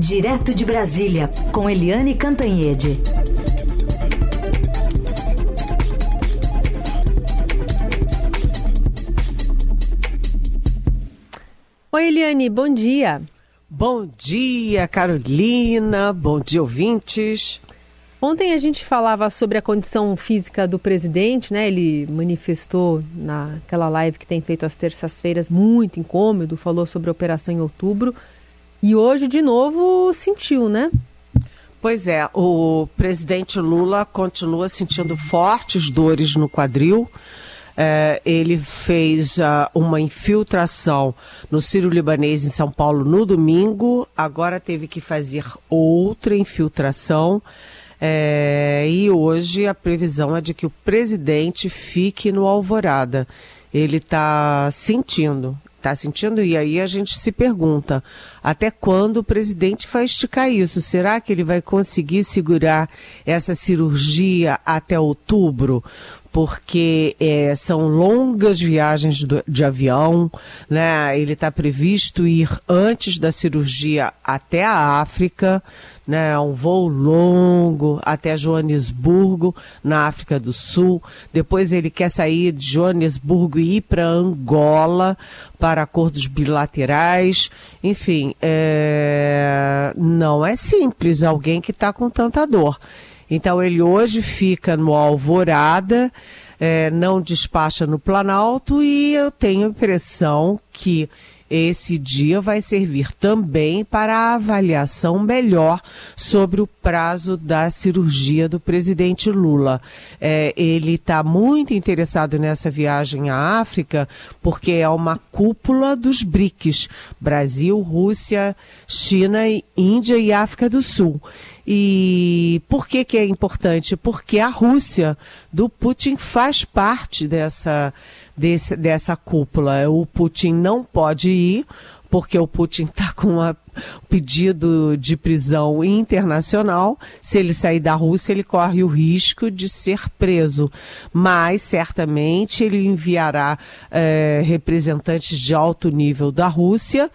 Direto de Brasília, com Eliane Cantanhede. Oi, Eliane, bom dia. Bom dia, Carolina. Bom dia, ouvintes. Ontem a gente falava sobre a condição física do presidente, né? Ele manifestou naquela live que tem feito às terças-feiras muito incômodo, falou sobre a operação em outubro. E hoje, de novo, sentiu, né? Pois é, o presidente Lula continua sentindo fortes dores no quadril. É, ele fez uh, uma infiltração no Sírio-Libanês em São Paulo no domingo, agora teve que fazer outra infiltração. É, e hoje a previsão é de que o presidente fique no Alvorada. Ele está sentindo, Está sentindo? E aí a gente se pergunta: até quando o presidente vai esticar isso? Será que ele vai conseguir segurar essa cirurgia até outubro? Porque é, são longas viagens do, de avião, né? Ele está previsto ir antes da cirurgia até a África, né? Um voo longo até Joanesburgo, na África do Sul. Depois ele quer sair de Joanesburgo e ir para Angola para acordos bilaterais. Enfim, é... não é simples alguém que está com tanta dor. Então ele hoje fica no Alvorada, é, não despacha no Planalto e eu tenho a impressão que esse dia vai servir também para a avaliação melhor sobre o prazo da cirurgia do presidente Lula. É, ele está muito interessado nessa viagem à África porque é uma cúpula dos BRICS Brasil, Rússia, China, Índia e África do Sul. E por que, que é importante? Porque a Rússia do Putin faz parte dessa desse, dessa cúpula. O Putin não pode ir, porque o Putin está com um pedido de prisão internacional. Se ele sair da Rússia, ele corre o risco de ser preso. Mas, certamente, ele enviará é, representantes de alto nível da Rússia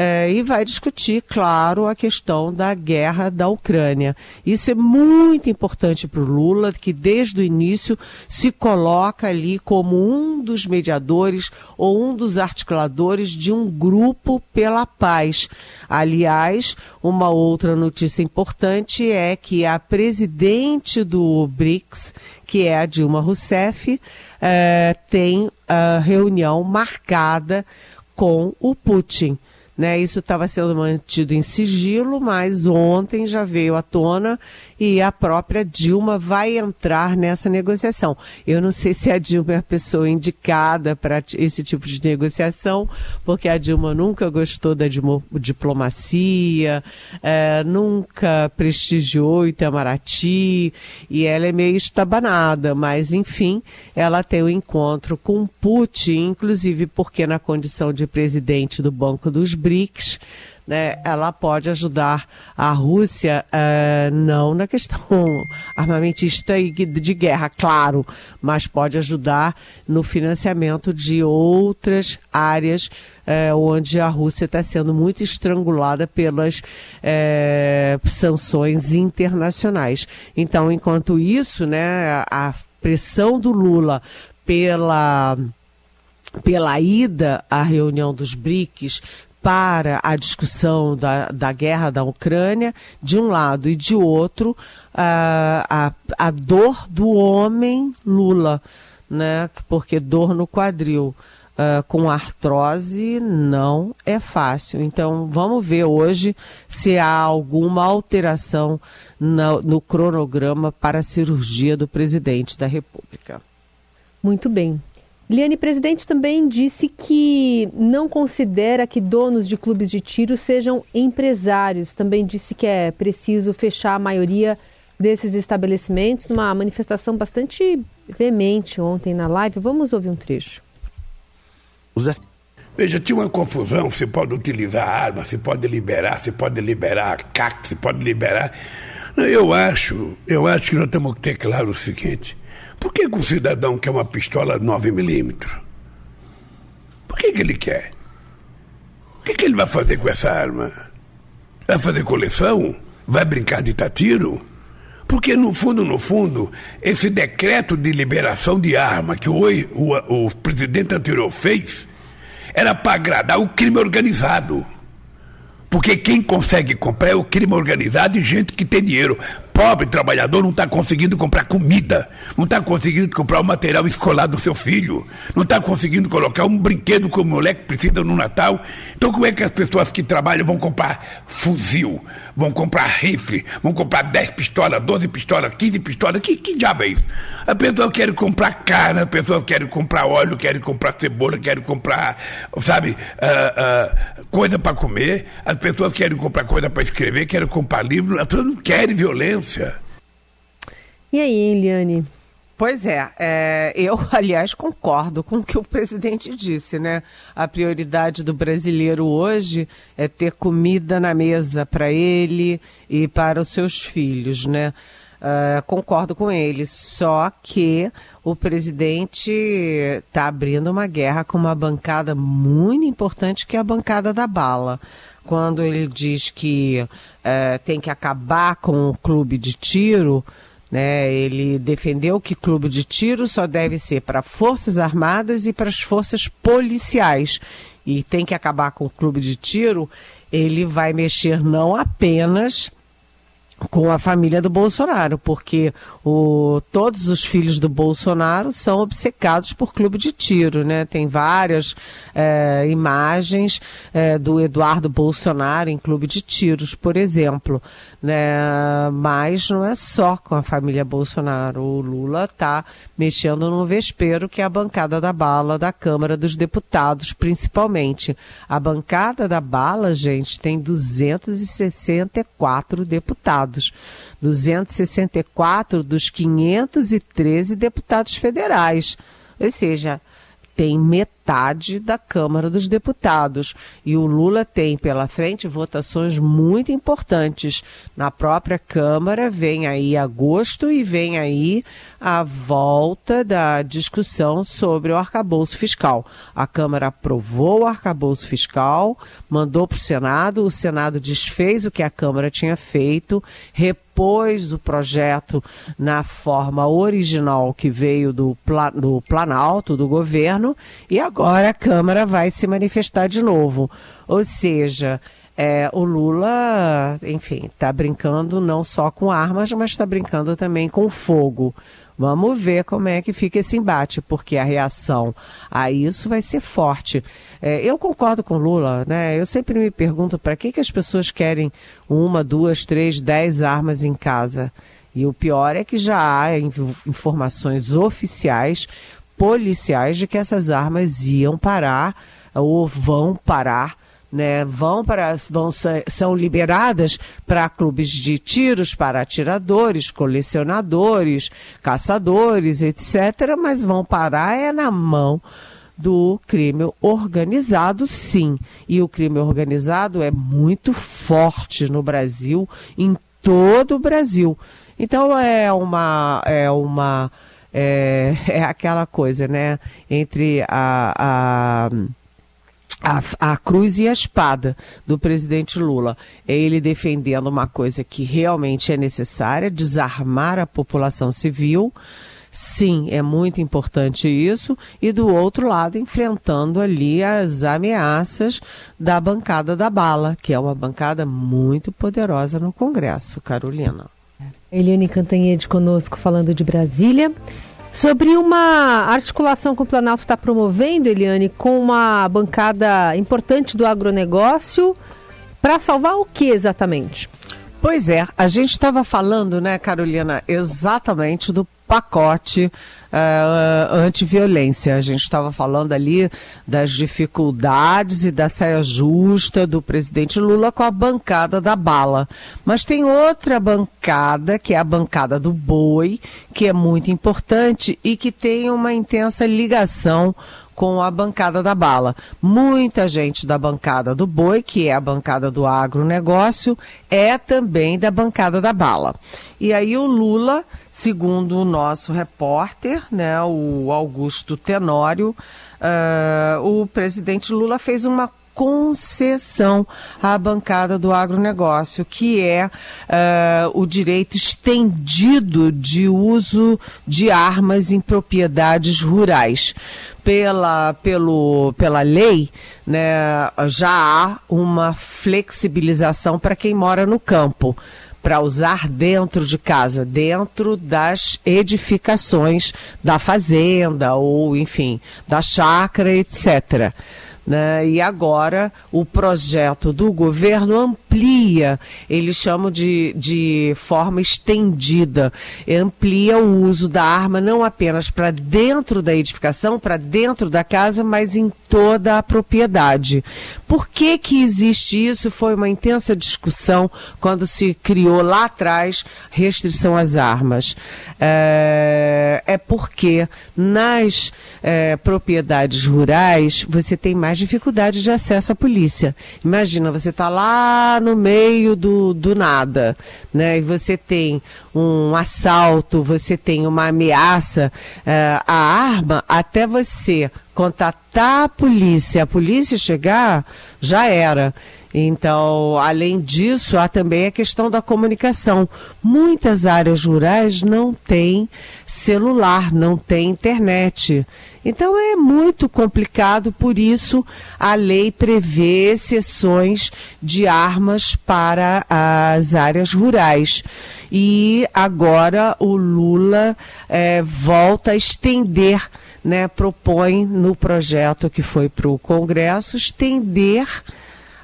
é, e vai discutir, claro, a questão da guerra da Ucrânia. Isso é muito importante para o Lula, que desde o início se coloca ali como um dos mediadores ou um dos articuladores de um grupo pela paz. Aliás, uma outra notícia importante é que a presidente do BRICS, que é a Dilma Rousseff, é, tem a reunião marcada com o Putin. Né? Isso estava sendo mantido em sigilo, mas ontem já veio à tona e a própria Dilma vai entrar nessa negociação. Eu não sei se a Dilma é a pessoa indicada para esse tipo de negociação, porque a Dilma nunca gostou da diplomacia, é, nunca prestigiou Itamaraty e ela é meio estabanada, mas enfim, ela tem um encontro com Putin, inclusive porque na condição de presidente do Banco dos BRICS, né, ela pode ajudar a Rússia, uh, não na questão armamentista e de guerra, claro, mas pode ajudar no financiamento de outras áreas uh, onde a Rússia está sendo muito estrangulada pelas uh, sanções internacionais. Então, enquanto isso, né, a pressão do Lula pela pela ida à reunião dos BRICS para a discussão da, da guerra da Ucrânia, de um lado, e de outro, a, a, a dor do homem Lula, né? porque dor no quadril. Uh, com artrose não é fácil. Então, vamos ver hoje se há alguma alteração no, no cronograma para a cirurgia do presidente da República. Muito bem. Liane, presidente também disse que não considera que donos de clubes de tiro sejam empresários. Também disse que é preciso fechar a maioria desses estabelecimentos numa manifestação bastante veemente ontem na live. Vamos ouvir um trecho. Veja, tinha uma confusão, se pode utilizar arma, se pode liberar, se pode liberar CAC, se pode liberar. Eu acho, eu acho que nós temos que ter claro o seguinte, por que, que o cidadão quer uma pistola 9mm? Por que, que ele quer? O que, que ele vai fazer com essa arma? Vai fazer coleção? Vai brincar de tatiro? Porque, no fundo, no fundo, esse decreto de liberação de arma que o, o, o presidente anterior fez era para agradar o crime organizado. Porque quem consegue comprar é o crime organizado e gente que tem dinheiro pobre trabalhador não está conseguindo comprar comida, não está conseguindo comprar o material escolar do seu filho, não está conseguindo colocar um brinquedo que o moleque precisa no Natal. Então, como é que as pessoas que trabalham vão comprar fuzil, vão comprar rifle, vão comprar 10 pistolas, 12 pistolas, 15 pistolas? Que, que diabo é isso? A pessoa quer comprar carne, as pessoas querem comprar óleo, querem comprar cebola, querem comprar, sabe, uh, uh, coisa para comer, as pessoas querem comprar coisa para escrever, querem comprar livro, as pessoas não querem violência. E aí, Eliane? Pois é, é, eu, aliás, concordo com o que o presidente disse, né? A prioridade do brasileiro hoje é ter comida na mesa para ele e para os seus filhos, né? Uh, concordo com ele, só que o presidente está abrindo uma guerra com uma bancada muito importante, que é a bancada da bala quando ele diz que é, tem que acabar com o clube de tiro, né, ele defendeu que clube de tiro só deve ser para forças armadas e para as forças policiais. E tem que acabar com o clube de tiro, ele vai mexer não apenas com a família do Bolsonaro, porque o, todos os filhos do Bolsonaro são obcecados por clube de tiro, né? Tem várias é, imagens é, do Eduardo Bolsonaro em clube de tiros, por exemplo, né? Mas não é só com a família Bolsonaro. O Lula está mexendo no vespeiro, que é a bancada da bala da Câmara dos Deputados, principalmente. A bancada da bala, gente, tem 264 deputados deputados, 264 dos 513 deputados federais. Ou seja, tem metade da Câmara dos Deputados. E o Lula tem pela frente votações muito importantes. Na própria Câmara, vem aí agosto e vem aí a volta da discussão sobre o arcabouço fiscal. A Câmara aprovou o arcabouço fiscal, mandou para o Senado, o Senado desfez o que a Câmara tinha feito, repôs o projeto na forma original que veio do, do Planalto, do governo, e agora a Câmara vai se manifestar de novo. Ou seja, é, o Lula, enfim, está brincando não só com armas, mas está brincando também com fogo. Vamos ver como é que fica esse embate, porque a reação a isso vai ser forte. É, eu concordo com Lula, né? Eu sempre me pergunto para que, que as pessoas querem uma, duas, três, dez armas em casa. E o pior é que já há informações oficiais, policiais, de que essas armas iam parar ou vão parar né, vão para vão são liberadas para clubes de tiros, para atiradores, colecionadores, caçadores, etc, mas vão parar é na mão do crime organizado, sim. E o crime organizado é muito forte no Brasil, em todo o Brasil. Então é uma é uma é, é aquela coisa, né, entre a, a a, a, cruz e a espada do presidente Lula. É ele defendendo uma coisa que realmente é necessária, desarmar a população civil. Sim, é muito importante isso. E do outro lado, enfrentando ali as ameaças da bancada da bala, que é uma bancada muito poderosa no Congresso, Carolina. Eliane Cantanhede conosco falando de Brasília. Sobre uma articulação que o Planalto está promovendo, Eliane, com uma bancada importante do agronegócio, para salvar o que exatamente? Pois é, a gente estava falando, né, Carolina, exatamente do pacote uh, antiviolência. A gente estava falando ali das dificuldades e da saia justa do presidente Lula com a bancada da bala. Mas tem outra bancada, que é a bancada do boi, que é muito importante e que tem uma intensa ligação com a bancada da bala. Muita gente da bancada do boi, que é a bancada do agronegócio, é também da bancada da bala. E aí o Lula, segundo o nosso repórter, né, o Augusto Tenório, uh, o presidente Lula fez uma concessão à bancada do agronegócio, que é uh, o direito estendido de uso de armas em propriedades rurais. Pela, pelo, pela lei, né, já há uma flexibilização para quem mora no campo para usar dentro de casa, dentro das edificações da fazenda ou, enfim, da chácara, etc. Né? E agora o projeto do governo amplia, eles chamam de, de forma estendida, amplia o uso da arma não apenas para dentro da edificação, para dentro da casa, mas em toda a propriedade. Por que, que existe isso? Foi uma intensa discussão quando se criou lá atrás restrição às armas. É, é porque nas é, propriedades rurais você tem mais dificuldade de acesso à polícia. Imagina, você está lá no meio do, do nada, né? E você tem um assalto, você tem uma ameaça, uh, a arma, até você contatar a polícia, a polícia chegar, já era. Então, além disso, há também a questão da comunicação. Muitas áreas rurais não têm celular, não têm internet. Então é muito complicado, por isso a lei prevê exceções de armas para as áreas rurais. E agora o Lula é, volta a estender, né, propõe no projeto que foi para o Congresso, estender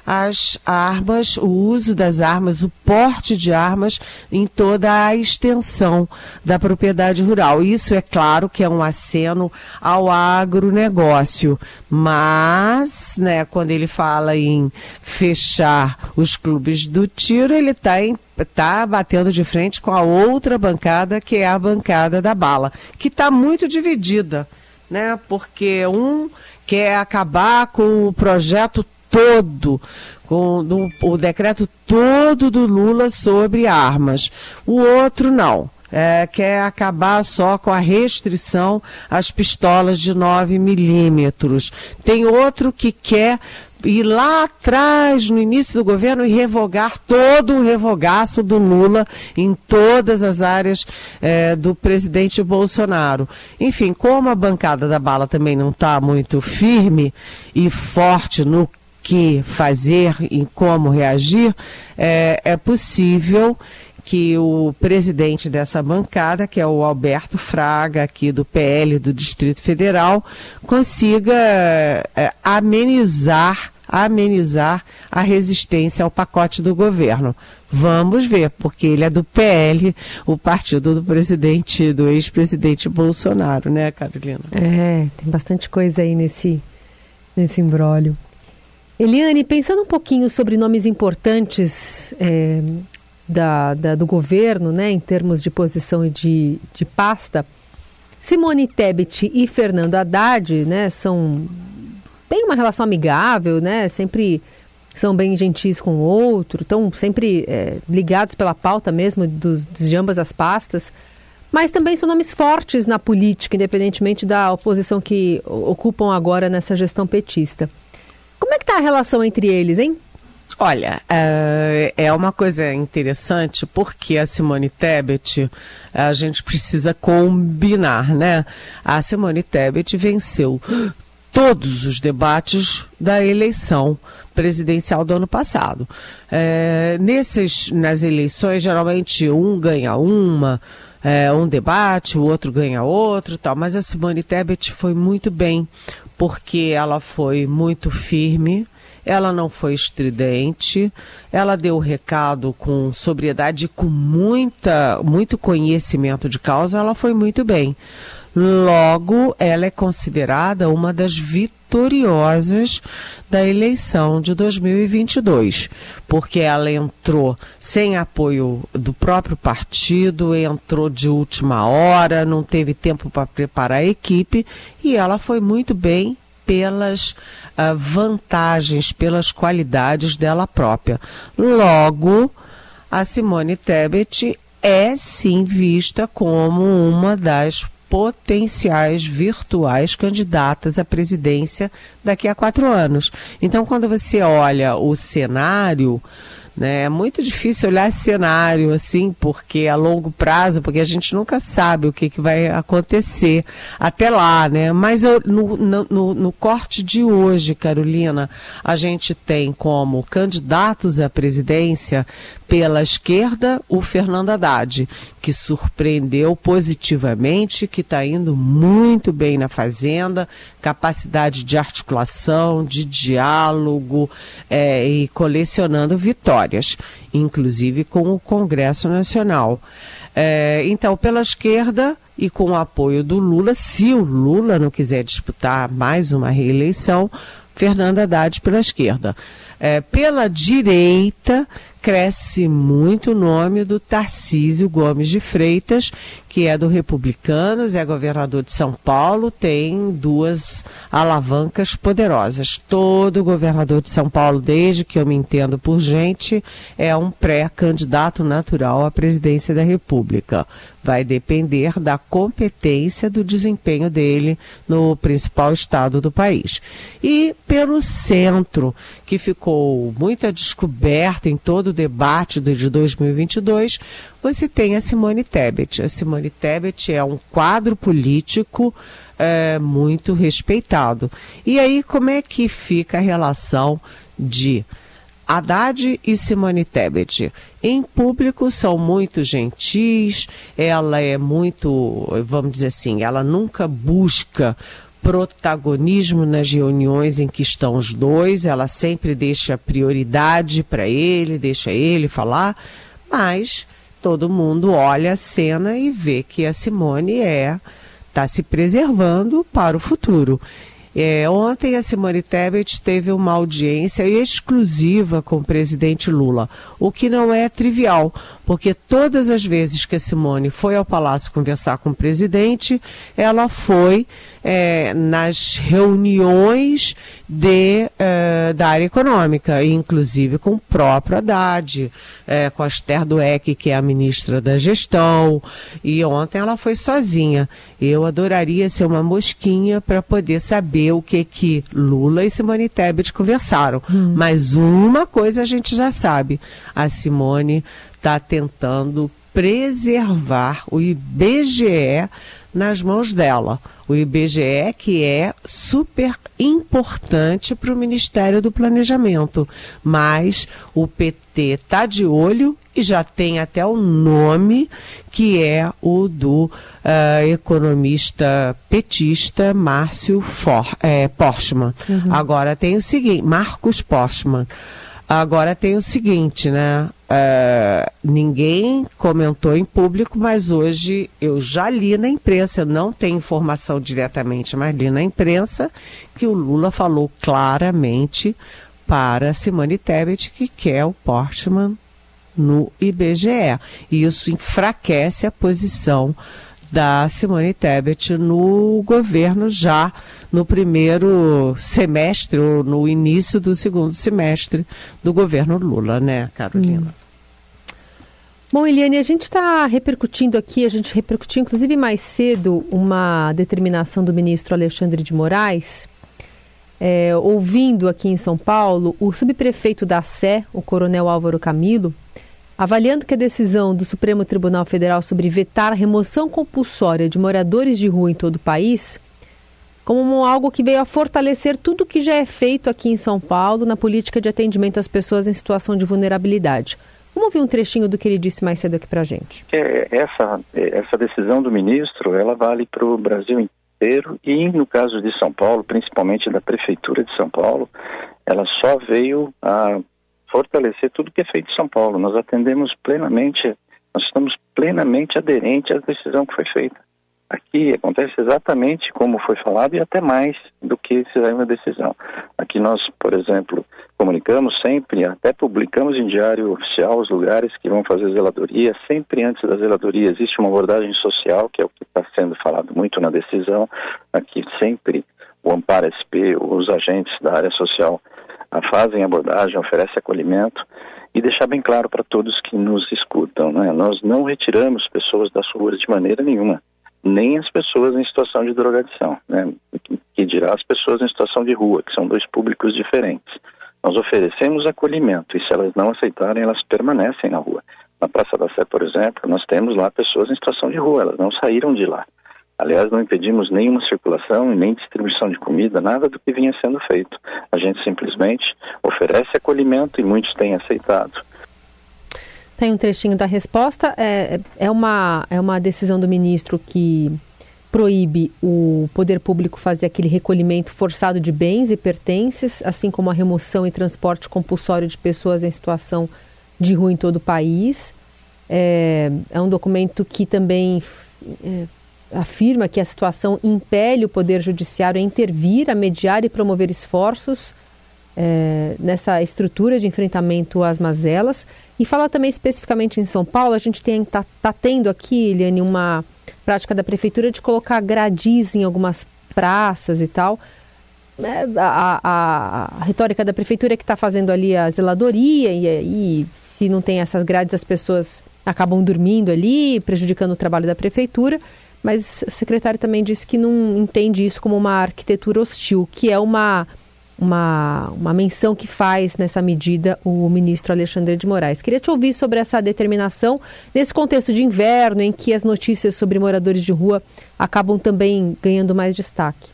as armas, o uso das armas, o porte de armas em toda a extensão da propriedade rural. Isso é claro que é um aceno ao agronegócio, mas, né, quando ele fala em fechar os clubes do tiro, ele está em está batendo de frente com a outra bancada, que é a bancada da bala, que está muito dividida, né? Porque um quer acabar com o projeto todo, com o decreto todo do Lula sobre armas. O outro não. É, quer acabar só com a restrição às pistolas de 9 milímetros. Tem outro que quer ir lá atrás, no início do governo, e revogar todo o revogaço do Lula em todas as áreas é, do presidente Bolsonaro. Enfim, como a bancada da bala também não está muito firme e forte no que fazer e como reagir, é, é possível que o presidente dessa bancada, que é o Alberto Fraga, aqui do PL do Distrito Federal, consiga é, amenizar amenizar a resistência ao pacote do governo. Vamos ver, porque ele é do PL, o partido do presidente, do ex-presidente Bolsonaro, né, Carolina? É, tem bastante coisa aí nesse, nesse imbróglio. Eliane, pensando um pouquinho sobre nomes importantes é, da, da, do governo, né, em termos de posição e de, de pasta, Simone Tebet e Fernando Haddad, né, são têm uma relação amigável, né, sempre são bem gentis com o outro, estão sempre é, ligados pela pauta mesmo dos, de ambas as pastas, mas também são nomes fortes na política, independentemente da oposição que ocupam agora nessa gestão petista. Como é que está a relação entre eles, hein? Olha, é, é uma coisa interessante porque a Simone Tebet, a gente precisa combinar, né? A Simone Tebet venceu todos os debates da eleição presidencial do ano passado. É, nesses, nas eleições, geralmente um ganha uma, é, um debate, o outro ganha outro, tal. Mas a Simone Tebet foi muito bem porque ela foi muito firme, ela não foi estridente, ela deu o recado com sobriedade, com muita, muito conhecimento de causa, ela foi muito bem. Logo, ela é considerada uma das vitoriosas da eleição de 2022, porque ela entrou sem apoio do próprio partido, entrou de última hora, não teve tempo para preparar a equipe e ela foi muito bem pelas uh, vantagens, pelas qualidades dela própria. Logo, a Simone Tebet é sim vista como uma das potenciais virtuais candidatas à presidência daqui a quatro anos. Então, quando você olha o cenário né? É muito difícil olhar cenário assim, porque a longo prazo, porque a gente nunca sabe o que, que vai acontecer até lá, né? Mas eu, no, no, no corte de hoje, Carolina, a gente tem como candidatos à presidência pela esquerda, o Fernando Haddad, que surpreendeu positivamente, que está indo muito bem na Fazenda, capacidade de articulação, de diálogo é, e colecionando vitórias, inclusive com o Congresso Nacional. É, então, pela esquerda e com o apoio do Lula, se o Lula não quiser disputar mais uma reeleição, Fernando Haddad pela esquerda. É, pela direita, cresce muito o nome do Tarcísio Gomes de Freitas, que é do Republicanos, é governador de São Paulo, tem duas alavancas poderosas. Todo governador de São Paulo, desde que eu me entendo por gente, é um pré-candidato natural à presidência da República. Vai depender da competência do desempenho dele no principal estado do país. E pelo centro, que ficou muito a descoberto em todo o debate de 2022, você tem a Simone Tebet. A Simone Tebet é um quadro político é, muito respeitado. E aí, como é que fica a relação de Haddad e Simone Tebet. Em público são muito gentis, ela é muito, vamos dizer assim, ela nunca busca protagonismo nas reuniões em que estão os dois, ela sempre deixa prioridade para ele, deixa ele falar, mas todo mundo olha a cena e vê que a Simone é está se preservando para o futuro. É, ontem a Simone Tebet teve uma audiência exclusiva com o presidente Lula, o que não é trivial, porque todas as vezes que a Simone foi ao palácio conversar com o presidente, ela foi é, nas reuniões de, é, da área econômica, inclusive com o próprio Haddad, é, com a Esther Dueck, que é a ministra da gestão, e ontem ela foi sozinha. Eu adoraria ser uma mosquinha para poder saber o que que Lula e Simone Tebet conversaram. Hum. Mas uma coisa a gente já sabe, a Simone está tentando preservar o IBGE nas mãos dela. O IBGE que é super importante para o Ministério do Planejamento, mas o PT está de olho e já tem até o nome que é o do uh, economista petista Márcio For, é. Uhum. Agora tem o seguinte, Marcos Porchman. Agora tem o seguinte, né? Uh, ninguém comentou em público, mas hoje eu já li na imprensa, eu não tenho informação diretamente, mas li na imprensa que o Lula falou claramente para Simone Tebet que quer o Portman no IBGE. E isso enfraquece a posição da Simone Tebet no governo já no primeiro semestre ou no início do segundo semestre do governo Lula, né, Carolina? Hum. Bom, Eliane, a gente está repercutindo aqui, a gente repercutiu inclusive mais cedo uma determinação do ministro Alexandre de Moraes, é, ouvindo aqui em São Paulo o subprefeito da Sé, o coronel Álvaro Camilo, avaliando que a decisão do Supremo Tribunal Federal sobre vetar a remoção compulsória de moradores de rua em todo o país como algo que veio a fortalecer tudo que já é feito aqui em São Paulo na política de atendimento às pessoas em situação de vulnerabilidade. Vamos ouvir um trechinho do que ele disse mais cedo aqui para a gente. É, essa, essa decisão do ministro, ela vale para o Brasil inteiro e no caso de São Paulo, principalmente da Prefeitura de São Paulo, ela só veio a fortalecer tudo que é feito em São Paulo. Nós atendemos plenamente, nós estamos plenamente aderentes à decisão que foi feita. Aqui acontece exatamente como foi falado e até mais do que se saiu uma decisão. Aqui nós, por exemplo, comunicamos sempre, até publicamos em diário oficial os lugares que vão fazer zeladoria. Sempre antes da zeladoria existe uma abordagem social, que é o que está sendo falado muito na decisão. Aqui sempre o Amparo SP, os agentes da área social fazem abordagem, oferecem acolhimento e deixar bem claro para todos que nos escutam, né? nós não retiramos pessoas das ruas de maneira nenhuma. nem as pessoas em situação de drogadição, né? que dirá as pessoas em situação de rua, que são dois públicos diferentes. Nós oferecemos acolhimento e se elas não aceitarem, elas permanecem na rua. Na Praça da Sé, por exemplo, nós temos lá pessoas em situação de rua, elas não saíram de lá. Aliás, não impedimos nenhuma circulação e nem distribuição de comida, nada do que vinha sendo feito. A gente simplesmente oferece acolhimento e muitos têm aceitado. Tem um trechinho da resposta. É, é, uma, é uma decisão do ministro que proíbe o poder público fazer aquele recolhimento forçado de bens e pertences, assim como a remoção e transporte compulsório de pessoas em situação de rua em todo o país. É, é um documento que também é, afirma que a situação impele o Poder Judiciário a intervir, a mediar e promover esforços é, nessa estrutura de enfrentamento às mazelas. E fala também especificamente em São Paulo, a gente está tá tendo aqui, Eliane, uma prática da prefeitura de colocar gradis em algumas praças e tal. É, a, a, a, retórica da prefeitura é que está fazendo ali a zeladoria e, e se não tem essas grades as pessoas acabam dormindo ali, prejudicando o trabalho da prefeitura mas o secretário também disse que não entende isso como uma arquitetura hostil, que é uma, uma, uma menção que faz nessa medida o ministro Alexandre de Moraes. Queria te ouvir sobre essa determinação nesse contexto de inverno em que as notícias sobre moradores de rua acabam também ganhando mais destaque.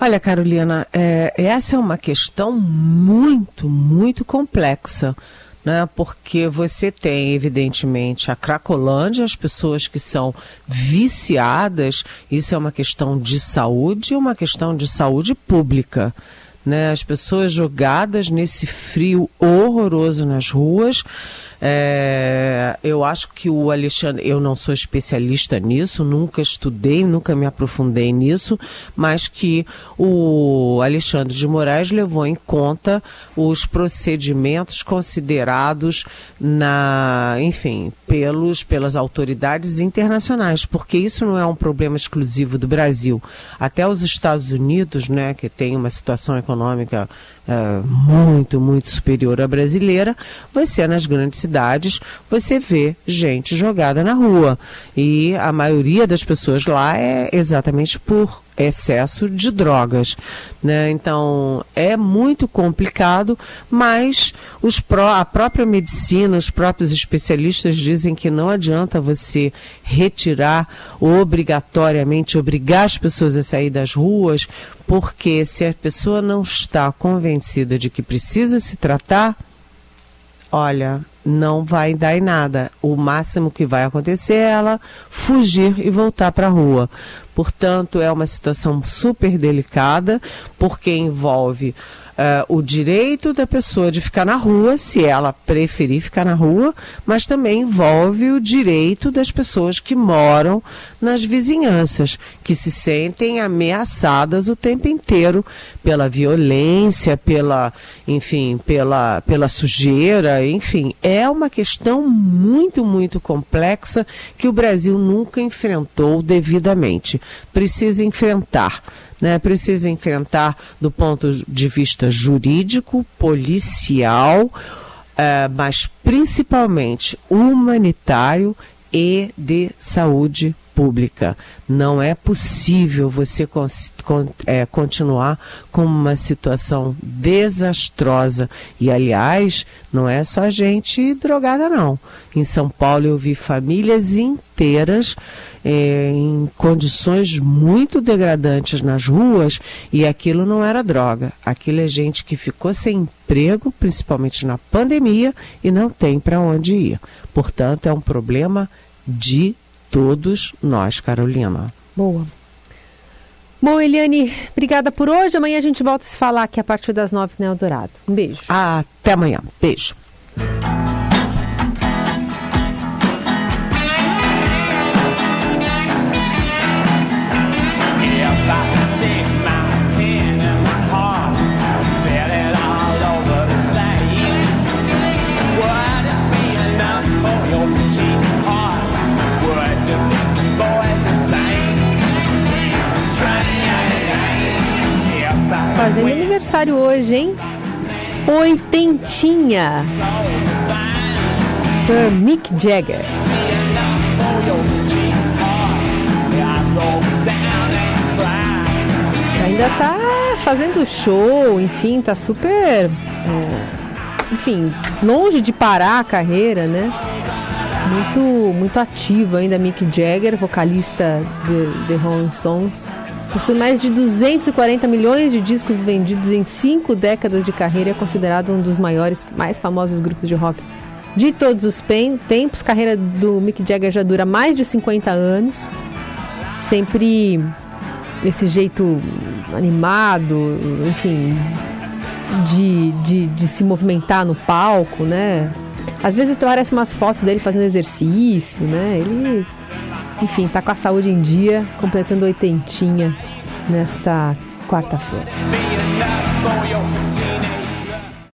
Olha, Carolina, é, essa é uma questão muito, muito complexa né? Porque você tem, evidentemente, a Cracolândia, as pessoas que são viciadas, isso é uma questão de saúde e uma questão de saúde pública. Né, as pessoas jogadas nesse frio horroroso nas ruas é, eu acho que o Alexandre, eu não sou especialista nisso, nunca estudei, nunca me aprofundei nisso, mas que o Alexandre de Moraes levou em conta os procedimentos considerados na, enfim, pelos pelas autoridades internacionais, porque isso não é um problema exclusivo do Brasil. Até os Estados Unidos, né, que tem uma situação econômica econômica é, muito, muito superior à brasileira, você nas grandes cidades, você vê gente jogada na rua. E a maioria das pessoas lá é exatamente por excesso de drogas. Né? Então é muito complicado, mas os pró a própria medicina, os próprios especialistas dizem que não adianta você retirar obrigatoriamente, obrigar as pessoas a sair das ruas, porque se a pessoa não está convencida de que precisa se tratar, olha, não vai dar em nada. O máximo que vai acontecer é ela fugir e voltar para a rua. Portanto, é uma situação super delicada, porque envolve o direito da pessoa de ficar na rua, se ela preferir ficar na rua, mas também envolve o direito das pessoas que moram nas vizinhanças, que se sentem ameaçadas o tempo inteiro pela violência, pela, enfim, pela, pela sujeira, enfim, é uma questão muito, muito complexa que o Brasil nunca enfrentou devidamente. Precisa enfrentar né, precisa enfrentar do ponto de vista jurídico, policial, uh, mas principalmente humanitário e de saúde pública. Não é possível você con con é, continuar com uma situação desastrosa. E, aliás, não é só gente drogada, não. Em São Paulo eu vi famílias inteiras é, em condições muito degradantes nas ruas e aquilo não era droga. Aquilo é gente que ficou sem emprego, principalmente na pandemia, e não tem para onde ir. Portanto, é um problema de todos nós, Carolina. Boa. Bom, Eliane, obrigada por hoje. Amanhã a gente volta a se falar aqui a partir das nove no Eldorado. Um beijo. Até amanhã. Beijo. aniversário hoje, hein? Oitentinha. Sir Mick Jagger. Ainda tá fazendo show, enfim, tá super. É, enfim, longe de parar a carreira, né? Muito, muito ativo ainda Mick Jagger, vocalista de The Rolling Stones. Possui mais de 240 milhões de discos vendidos em cinco décadas de carreira. É considerado um dos maiores, mais famosos grupos de rock de todos os tempos. Carreira do Mick Jagger já dura mais de 50 anos. Sempre esse jeito animado, enfim, de, de, de se movimentar no palco, né? Às vezes aparecem umas fotos dele fazendo exercício, né? Ele, enfim, tá com a saúde em dia, completando oitentinha nesta quarta-feira.